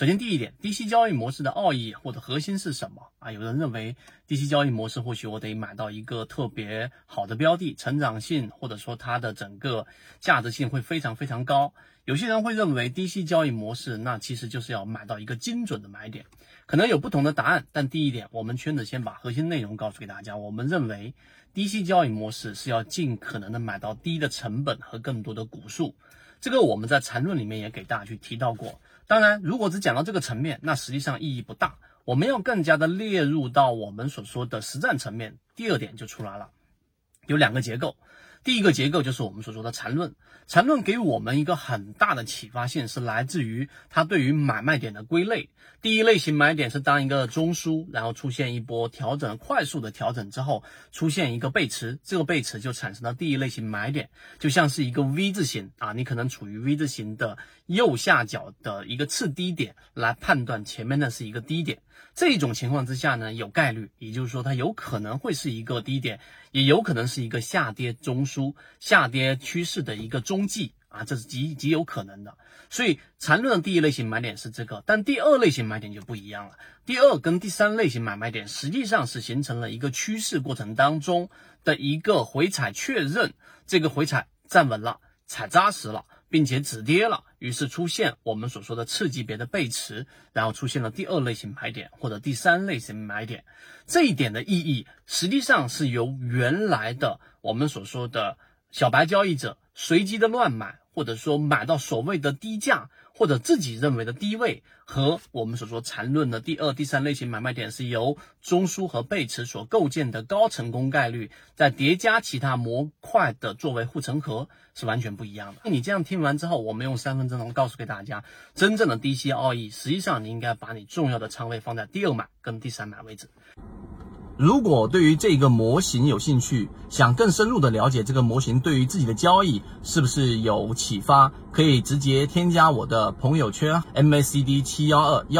首先，第一点，低息交易模式的奥义或者核心是什么啊？有人认为低息交易模式或许我得买到一个特别好的标的，成长性或者说它的整个价值性会非常非常高。有些人会认为低息交易模式那其实就是要买到一个精准的买点，可能有不同的答案。但第一点，我们圈子先把核心内容告诉给大家。我们认为低息交易模式是要尽可能的买到低的成本和更多的股数。这个我们在缠论里面也给大家去提到过。当然，如果只讲到这个层面，那实际上意义不大。我们要更加的列入到我们所说的实战层面。第二点就出来了，有两个结构。第一个结构就是我们所说的缠论，缠论给我们一个很大的启发性，是来自于它对于买卖点的归类。第一类型买点是当一个中枢，然后出现一波调整，快速的调整之后，出现一个背驰，这个背驰就产生了第一类型买点，就像是一个 V 字形啊，你可能处于 V 字形的右下角的一个次低点，来判断前面的是一个低点。这种情况之下呢，有概率，也就是说它有可能会是一个低点，也有可能是一个下跌中枢、下跌趋势的一个中继啊，这是极极有可能的。所以缠论的第一类型买点是这个，但第二类型买点就不一样了。第二跟第三类型买卖点实际上是形成了一个趋势过程当中的一个回踩确认，这个回踩站稳了，踩扎实了。并且止跌了，于是出现我们所说的次级别的背驰，然后出现了第二类型买点或者第三类型买点。这一点的意义实际上是由原来的我们所说的小白交易者随机的乱买。或者说买到所谓的低价，或者自己认为的低位，和我们所说缠论的第二、第三类型买卖点是由中枢和背驰所构建的高成功概率，再叠加其他模块的作为护城河，是完全不一样的。你这样听完之后，我们用三分钟告诉给大家，真正的低息奥义，实际上你应该把你重要的仓位放在第二买跟第三买位置。如果对于这个模型有兴趣，想更深入的了解这个模型对于自己的交易是不是有启发，可以直接添加我的朋友圈 MACD 七幺二幺。